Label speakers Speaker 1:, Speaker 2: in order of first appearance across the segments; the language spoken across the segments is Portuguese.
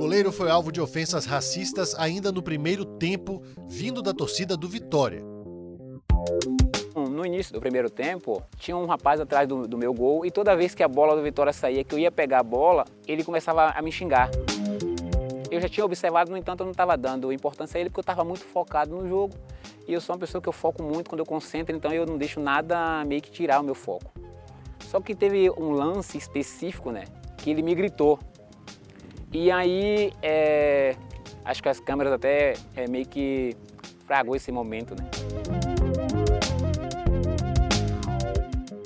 Speaker 1: goleiro foi alvo de ofensas racistas ainda no primeiro tempo, vindo da torcida do Vitória.
Speaker 2: No início do primeiro tempo, tinha um rapaz atrás do, do, meu gol e toda vez que a bola do Vitória saía, que eu ia pegar a bola, ele começava a me xingar. Eu já tinha observado, no entanto, eu não estava dando importância a ele porque eu estava muito focado no jogo. E eu sou uma pessoa que eu foco muito quando eu concentro, então eu não deixo nada meio que tirar o meu foco. Só que teve um lance específico, né, que ele me gritou. E aí, é, acho que as câmeras até é, meio que fragou esse momento, né.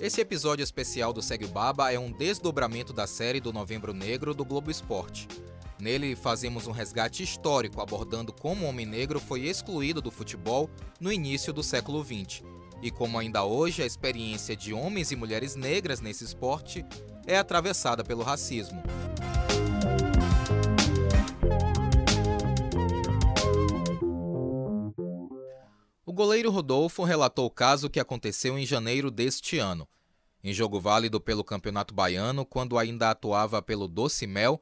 Speaker 3: Esse episódio especial do Segue Baba é um desdobramento da série do Novembro Negro do Globo Esporte. Nele fazemos um resgate histórico abordando como o homem negro foi excluído do futebol no início do século XX e como ainda hoje a experiência de homens e mulheres negras nesse esporte é atravessada pelo racismo. Goleiro Rodolfo relatou o caso que aconteceu em janeiro deste ano. Em jogo válido pelo Campeonato Baiano, quando ainda atuava pelo Doce Mel,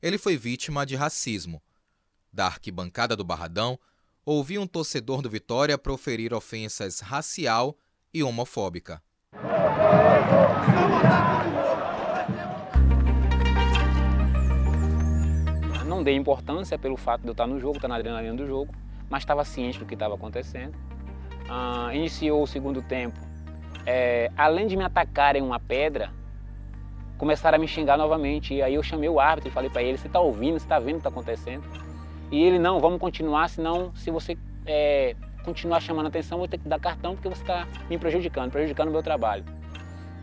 Speaker 3: ele foi vítima de racismo. Da arquibancada do Barradão, ouvi um torcedor do Vitória proferir ofensas racial e homofóbica.
Speaker 2: Não dei importância pelo fato de eu estar no jogo, estar na adrenalina do jogo, mas estava ciente do que estava acontecendo. Ah, iniciou o segundo tempo. É, além de me atacarem uma pedra, começaram a me xingar novamente. E aí eu chamei o árbitro e falei para ele: Você está ouvindo? Você está vendo o que está acontecendo? E ele: Não, vamos continuar, senão, se você é, continuar chamando atenção, eu vou ter que dar cartão porque você está me prejudicando, prejudicando o meu trabalho.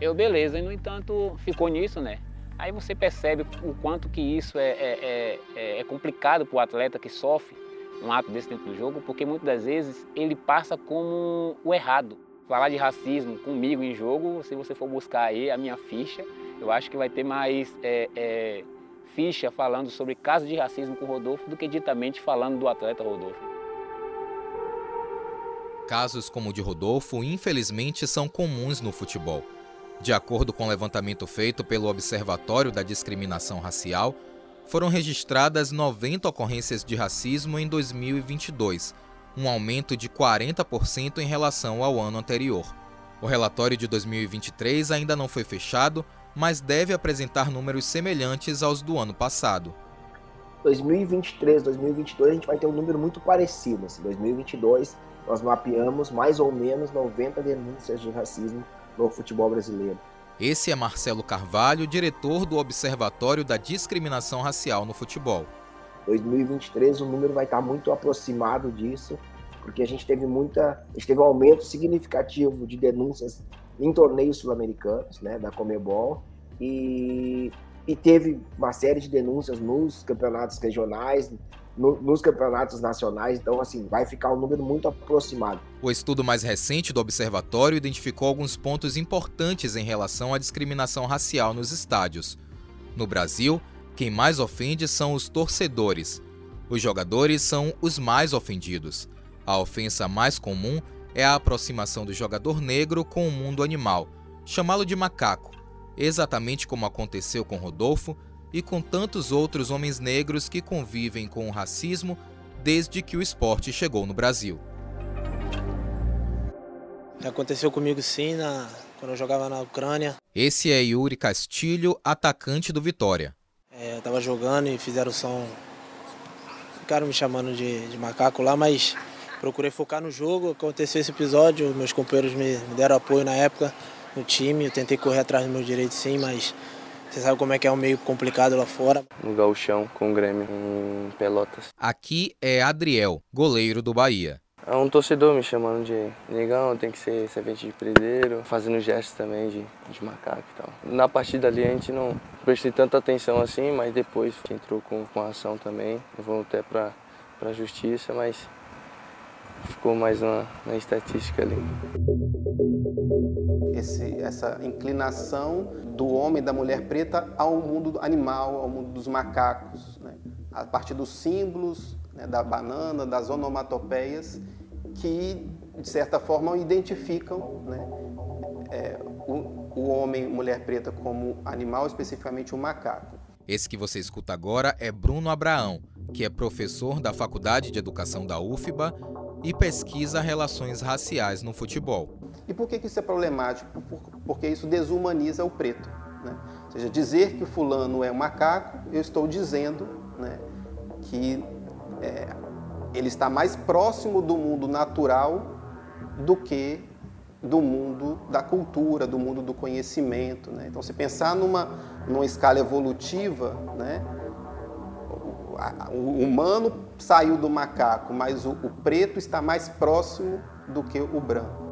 Speaker 2: Eu, beleza, e no entanto ficou nisso, né? Aí você percebe o quanto que isso é, é, é, é complicado para o atleta que sofre um ato desse dentro do jogo, porque muitas das vezes ele passa como o errado. Falar de racismo comigo em jogo, se você for buscar aí a minha ficha, eu acho que vai ter mais é, é, ficha falando sobre casos de racismo com o Rodolfo do que ditamente falando do atleta Rodolfo.
Speaker 3: Casos como o de Rodolfo, infelizmente, são comuns no futebol. De acordo com o levantamento feito pelo Observatório da Discriminação Racial, foram registradas 90 ocorrências de racismo em 2022, um aumento de 40% em relação ao ano anterior. O relatório de 2023 ainda não foi fechado mas deve apresentar números semelhantes aos do ano passado.
Speaker 4: 2023, 2022 a gente vai ter um número muito parecido. Assim, 2022 nós mapeamos mais ou menos 90 denúncias de racismo no futebol brasileiro.
Speaker 3: Esse é Marcelo Carvalho, diretor do Observatório da Discriminação Racial no Futebol.
Speaker 4: 2023 o número vai estar muito aproximado disso, porque a gente teve muita, a gente teve um aumento significativo de denúncias em torneios sul-americanos, né, da Comebol, e, e teve uma série de denúncias nos campeonatos regionais, no, nos campeonatos nacionais, então assim, vai ficar um número muito aproximado.
Speaker 3: O estudo mais recente do observatório identificou alguns pontos importantes em relação à discriminação racial nos estádios. No Brasil, quem mais ofende são os torcedores. Os jogadores são os mais ofendidos. A ofensa mais comum é a aproximação do jogador negro com o mundo animal, chamá-lo de macaco, exatamente como aconteceu com Rodolfo e com tantos outros homens negros que convivem com o racismo desde que o esporte chegou no Brasil.
Speaker 5: Aconteceu comigo sim, na... quando eu jogava na Ucrânia.
Speaker 3: Esse é Yuri Castilho, atacante do Vitória.
Speaker 5: É, eu estava jogando e fizeram som. Ficaram me chamando de, de macaco lá, mas procurei focar no jogo. Aconteceu esse episódio, meus companheiros me, me deram apoio na época no time. Eu tentei correr atrás dos meus direitos sim, mas você sabe como é que é um meio complicado lá fora.
Speaker 6: No gauchão, com o Grêmio, em Pelotas.
Speaker 3: Aqui é Adriel, goleiro do Bahia.
Speaker 6: É um torcedor me chamando de negão, tem que ser servente de preseiro, fazendo gestos também de, de macaco e tal. Na partida ali a gente não prestei tanta atenção assim, mas depois entrou com, com a ação também. Eu vou até para a justiça, mas ficou mais na, na estatística ali.
Speaker 7: Essa inclinação do homem e da mulher preta ao mundo animal, ao mundo dos macacos, né? a partir dos símbolos, né, da banana, das onomatopeias, que de certa forma identificam né, é, o, o homem e mulher preta como animal, especificamente o macaco.
Speaker 3: Esse que você escuta agora é Bruno Abraão, que é professor da Faculdade de Educação da UFBA e pesquisa relações raciais no futebol.
Speaker 7: E por que isso é problemático? Porque isso desumaniza o preto. Né? Ou seja, dizer que o fulano é um macaco, eu estou dizendo né, que é, ele está mais próximo do mundo natural do que do mundo da cultura, do mundo do conhecimento. Né? Então, se pensar numa, numa escala evolutiva, né? o humano saiu do macaco, mas o, o preto está mais próximo do que o branco.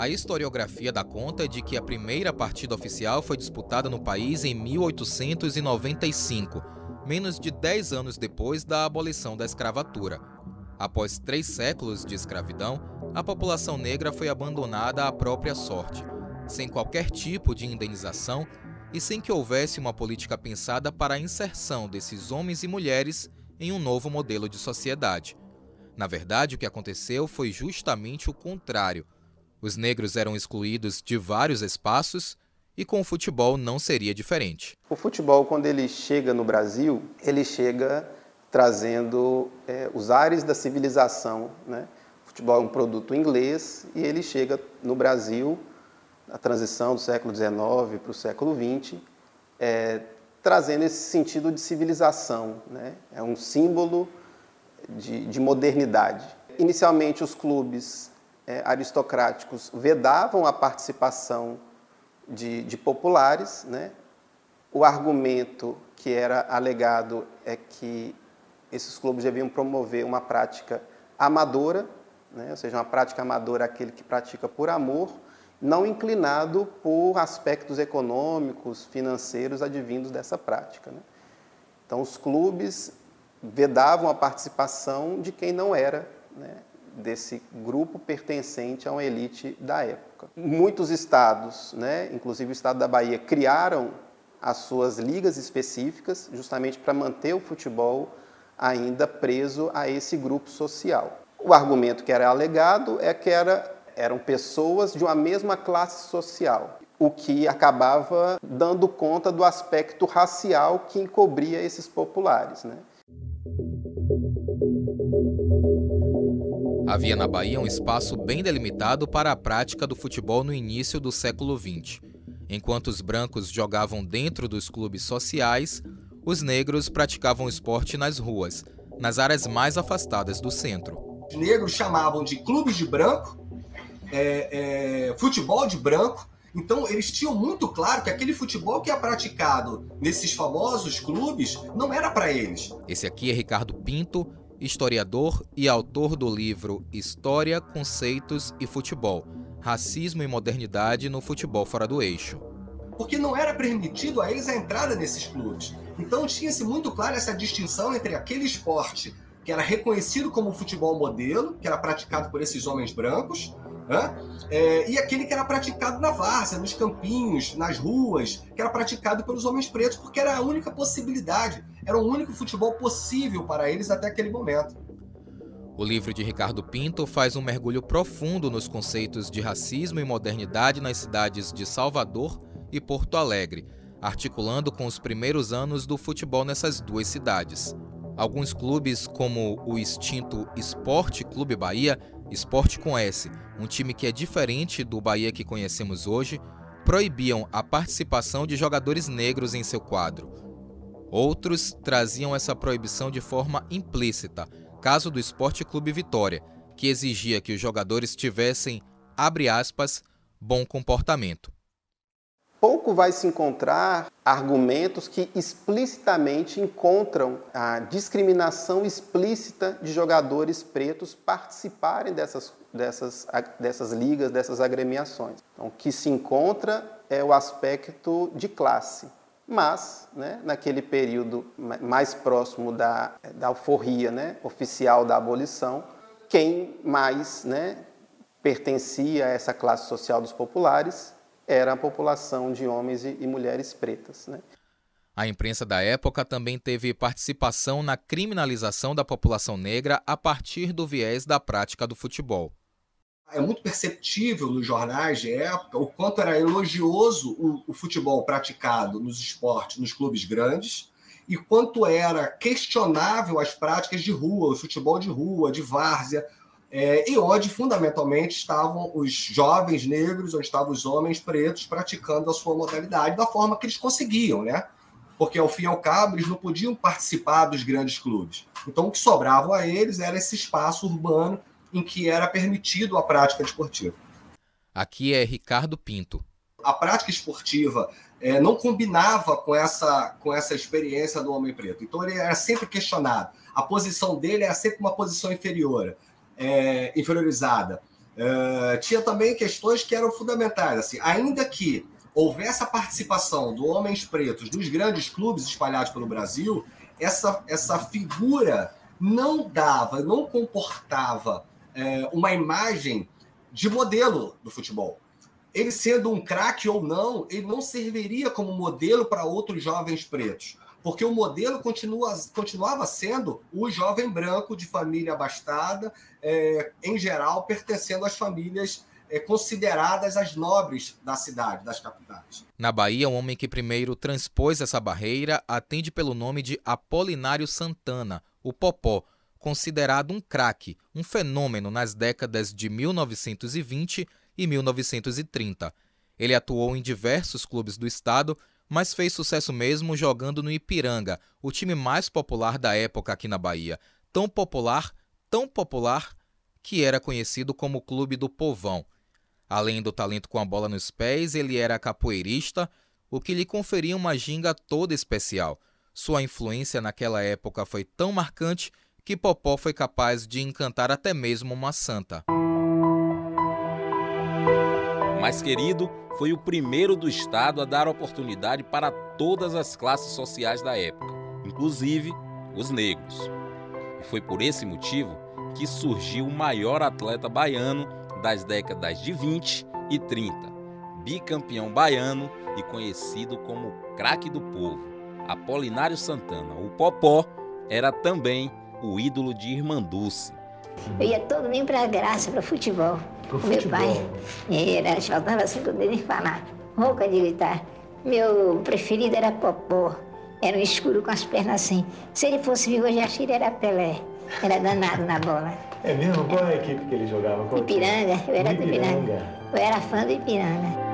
Speaker 3: A historiografia dá conta de que a primeira partida oficial foi disputada no país em 1895, menos de 10 anos depois da abolição da escravatura. Após três séculos de escravidão, a população negra foi abandonada à própria sorte, sem qualquer tipo de indenização e sem que houvesse uma política pensada para a inserção desses homens e mulheres em um novo modelo de sociedade. Na verdade, o que aconteceu foi justamente o contrário. Os negros eram excluídos de vários espaços e com o futebol não seria diferente.
Speaker 7: O futebol, quando ele chega no Brasil, ele chega trazendo é, os ares da civilização, né? futebol é um produto inglês e ele chega no Brasil, na transição do século XIX para o século XX, é, trazendo esse sentido de civilização. Né? É um símbolo de, de modernidade. Inicialmente, os clubes é, aristocráticos vedavam a participação de, de populares. Né? O argumento que era alegado é que esses clubes deviam promover uma prática amadora, né? ou seja, uma prática amadora aquele que pratica por amor, não inclinado por aspectos econômicos, financeiros advindos dessa prática. Né? Então, os clubes vedavam a participação de quem não era né, desse grupo pertencente a uma elite da época. Muitos estados, né, inclusive o estado da Bahia, criaram as suas ligas específicas justamente para manter o futebol ainda preso a esse grupo social. O argumento que era alegado é que era, eram pessoas de uma mesma classe social, o que acabava dando conta do aspecto racial que encobria esses populares. Né?
Speaker 3: Havia na Bahia um espaço bem delimitado para a prática do futebol no início do século XX. Enquanto os brancos jogavam dentro dos clubes sociais, os negros praticavam esporte nas ruas, nas áreas mais afastadas do centro
Speaker 8: negros chamavam de clubes de branco, é, é, futebol de branco. Então, eles tinham muito claro que aquele futebol que é praticado nesses famosos clubes não era para eles.
Speaker 3: Esse aqui é Ricardo Pinto, historiador e autor do livro História, Conceitos e Futebol: Racismo e Modernidade no Futebol Fora do Eixo.
Speaker 8: Porque não era permitido a eles a entrada nesses clubes. Então, tinha-se muito claro essa distinção entre aquele esporte que era reconhecido como futebol modelo, que era praticado por esses homens brancos, né? é, e aquele que era praticado na várzea, nos campinhos, nas ruas, que era praticado pelos homens pretos, porque era a única possibilidade, era o único futebol possível para eles até aquele momento.
Speaker 3: O livro de Ricardo Pinto faz um mergulho profundo nos conceitos de racismo e modernidade nas cidades de Salvador e Porto Alegre, articulando com os primeiros anos do futebol nessas duas cidades. Alguns clubes, como o extinto Esporte Clube Bahia, Esporte com S, um time que é diferente do Bahia que conhecemos hoje, proibiam a participação de jogadores negros em seu quadro. Outros traziam essa proibição de forma implícita, caso do Esporte Clube Vitória, que exigia que os jogadores tivessem, abre aspas, bom comportamento
Speaker 7: pouco vai se encontrar argumentos que explicitamente encontram a discriminação explícita de jogadores pretos participarem dessas, dessas, dessas ligas, dessas agremiações. Então, o que se encontra é o aspecto de classe. Mas, né, naquele período mais próximo da, da alforria né, oficial da abolição, quem mais né, pertencia a essa classe social dos populares era a população de homens e, mulheres pretas. Né?
Speaker 3: A imprensa da época também teve participação na criminalização da população negra a partir do viés da prática do futebol.
Speaker 8: É muito perceptível nos jornais de época o quanto era elogioso o, o futebol praticado nos esportes, nos clubes grandes, e quanto era questionável as práticas de rua, o futebol de rua, de várzea, é, e onde fundamentalmente estavam os jovens negros, onde estavam os homens pretos praticando a sua modalidade da forma que eles conseguiam, né? Porque ao fim e ao cabo eles não podiam participar dos grandes clubes. Então o que sobrava a eles era esse espaço urbano em que era permitido a prática esportiva.
Speaker 3: Aqui é Ricardo Pinto.
Speaker 8: A prática esportiva é, não combinava com essa, com essa experiência do homem preto. Então ele era sempre questionado. A posição dele era sempre uma posição inferior, é, inferiorizada. É, tinha também questões que eram fundamentais. Assim, ainda que houvesse a participação de homens pretos nos grandes clubes espalhados pelo Brasil, essa, essa figura não dava, não comportava é, uma imagem de modelo do futebol ele sendo um craque ou não, ele não serviria como modelo para outros jovens pretos. Porque o modelo continua, continuava sendo o jovem branco de família abastada, é, em geral, pertencendo às famílias é, consideradas as nobres da cidade, das capitais.
Speaker 3: Na Bahia, o homem que primeiro transpôs essa barreira atende pelo nome de Apolinário Santana, o Popó, considerado um craque, um fenômeno nas décadas de 1920 e 1930. Ele atuou em diversos clubes do estado, mas fez sucesso mesmo jogando no Ipiranga, o time mais popular da época aqui na Bahia. Tão popular, tão popular, que era conhecido como Clube do Povão. Além do talento com a bola nos pés, ele era capoeirista, o que lhe conferia uma ginga toda especial. Sua influência naquela época foi tão marcante que Popó foi capaz de encantar até mesmo uma santa
Speaker 9: mais querido, foi o primeiro do Estado a dar oportunidade para todas as classes sociais da época, inclusive os negros. E foi por esse motivo que surgiu o maior atleta baiano das décadas de 20 e 30, bicampeão baiano e conhecido como craque do povo, Apolinário Santana. O Popó era também o ídolo de Irmanduce.
Speaker 10: Eu ia todo nem para a graça, para futebol. Pro meu futebol. pai era, faltava cinco dedos falar, rouca de gritar. Meu preferido era Popó, era um escuro com as pernas assim. Se ele fosse vivo, hoje acho que ele era Pelé. Era danado na bola.
Speaker 11: É mesmo? Qual é a equipe que ele jogava? Qual
Speaker 10: Ipiranga, eu era do Ipiranga. Eu era fã do Ipiranga.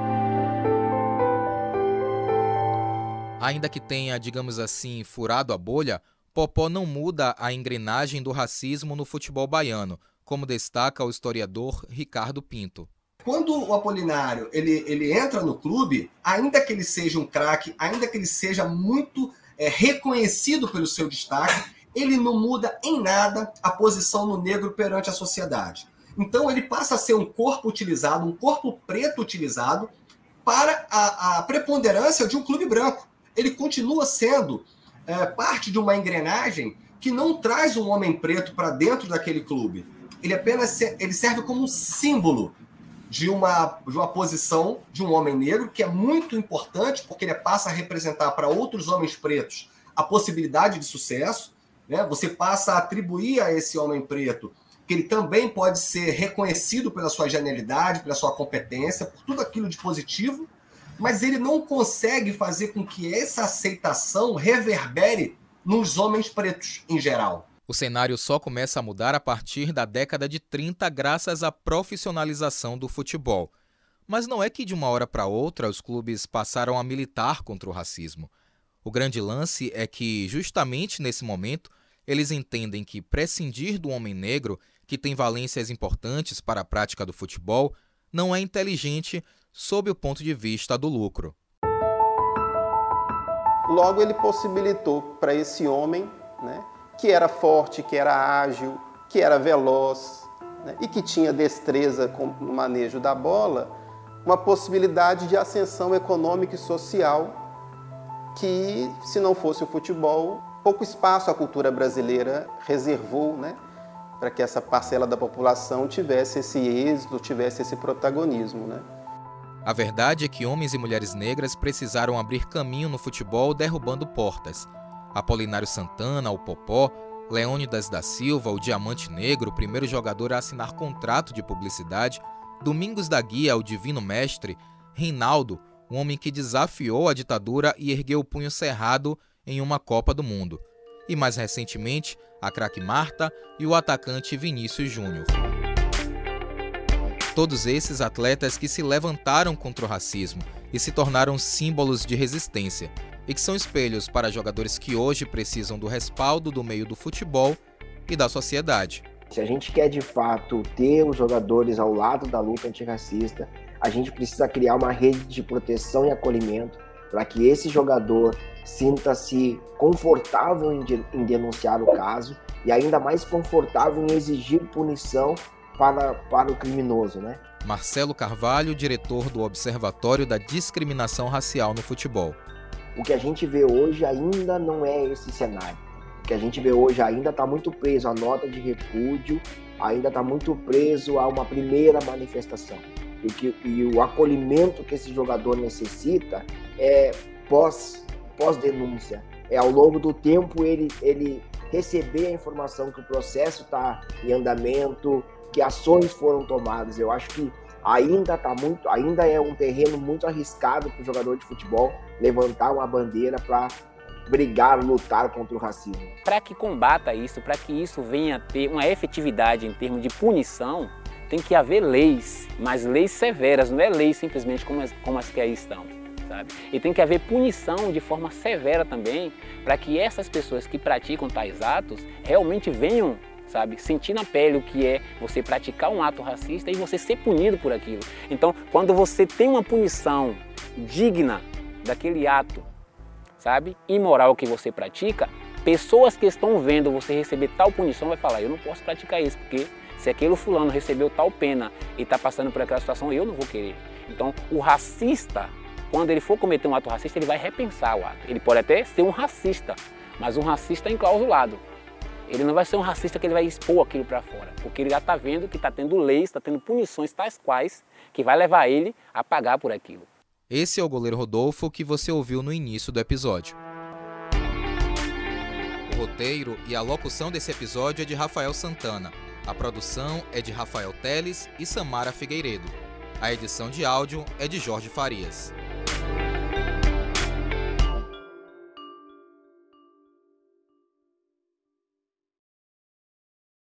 Speaker 3: Ainda que tenha, digamos assim, furado a bolha, Popó não muda a engrenagem do racismo no futebol baiano, como destaca o historiador Ricardo Pinto.
Speaker 8: Quando o Apolinário ele, ele entra no clube, ainda que ele seja um craque, ainda que ele seja muito é, reconhecido pelo seu destaque, ele não muda em nada a posição no negro perante a sociedade. Então ele passa a ser um corpo utilizado, um corpo preto utilizado para a, a preponderância de um clube branco. Ele continua sendo é, parte de uma engrenagem que não traz um homem preto para dentro daquele clube. Ele apenas ele serve como um símbolo de uma, de uma posição de um homem negro que é muito importante porque ele passa a representar para outros homens pretos a possibilidade de sucesso. Né? Você passa a atribuir a esse homem preto que ele também pode ser reconhecido pela sua genialidade, pela sua competência, por tudo aquilo de positivo mas ele não consegue fazer com que essa aceitação reverbere nos homens pretos em geral.
Speaker 3: O cenário só começa a mudar a partir da década de 30, graças à profissionalização do futebol. Mas não é que de uma hora para outra os clubes passaram a militar contra o racismo. O grande lance é que, justamente nesse momento, eles entendem que prescindir do homem negro, que tem valências importantes para a prática do futebol, não é inteligente sob o ponto de vista do lucro.
Speaker 7: Logo, ele possibilitou para esse homem, né, que era forte, que era ágil, que era veloz né, e que tinha destreza com o manejo da bola, uma possibilidade de ascensão econômica e social que, se não fosse o futebol, pouco espaço a cultura brasileira reservou né, para que essa parcela da população tivesse esse êxito, tivesse esse protagonismo. Né?
Speaker 3: A verdade é que homens e mulheres negras precisaram abrir caminho no futebol derrubando portas. Apolinário Santana, o Popó, Leônidas da Silva, o Diamante Negro, o primeiro jogador a assinar contrato de publicidade, Domingos da Guia, o Divino Mestre, Reinaldo, um homem que desafiou a ditadura e ergueu o punho cerrado em uma Copa do Mundo. E mais recentemente, a craque Marta e o atacante Vinícius Júnior. Todos esses atletas que se levantaram contra o racismo e se tornaram símbolos de resistência, e que são espelhos para jogadores que hoje precisam do respaldo do meio do futebol e da sociedade.
Speaker 4: Se a gente quer de fato ter os jogadores ao lado da luta antirracista, a gente precisa criar uma rede de proteção e acolhimento para que esse jogador sinta-se confortável em, de, em, denunciar o caso e ainda mais confortável em exigir punição para, para o criminoso, né?
Speaker 3: Marcelo Carvalho, diretor do Observatório da Discriminação Racial no Futebol.
Speaker 4: O que a gente vê hoje ainda não é esse cenário. O que a gente vê hoje ainda está muito preso à nota de repúdio, ainda está muito preso a uma primeira manifestação. E, que, e o acolhimento que esse jogador necessita é pós, pós-denúncia. É ao longo do tempo ele, ele receber a informação que o processo está em andamento, que ações foram tomadas. Eu acho que ainda tá muito, ainda é um terreno muito arriscado para o jogador de futebol levantar uma bandeira para brigar, lutar contra o racismo.
Speaker 2: Para que combata isso, para que isso venha a ter uma efetividade em termos de punição, tem que haver leis, mas leis severas, não é leis simplesmente como as, como as que aí estão. Sabe? E tem que haver punição de forma severa também, para que essas pessoas que praticam tais atos realmente venham sabe? Sentir na pele o que é você praticar um ato racista e você ser punido por aquilo. Então, quando você tem uma punição digna daquele ato, sabe? Imoral que você pratica, pessoas que estão vendo você receber tal punição vai falar: eu não posso praticar isso, porque se aquele fulano recebeu tal pena e está passando por aquela situação, eu não vou querer. Então, o racista, quando ele for cometer um ato racista, ele vai repensar o ato. Ele pode até ser um racista, mas um racista enclausulado. Ele não vai ser um racista que ele vai expor aquilo para fora, porque ele já está vendo que está tendo leis, está tendo punições tais quais que vai levar ele a pagar por aquilo.
Speaker 3: Esse é o goleiro Rodolfo que você ouviu no início do episódio. O roteiro e a locução desse episódio é de Rafael Santana. A produção é de Rafael Teles e Samara Figueiredo. A edição de áudio é de Jorge Farias.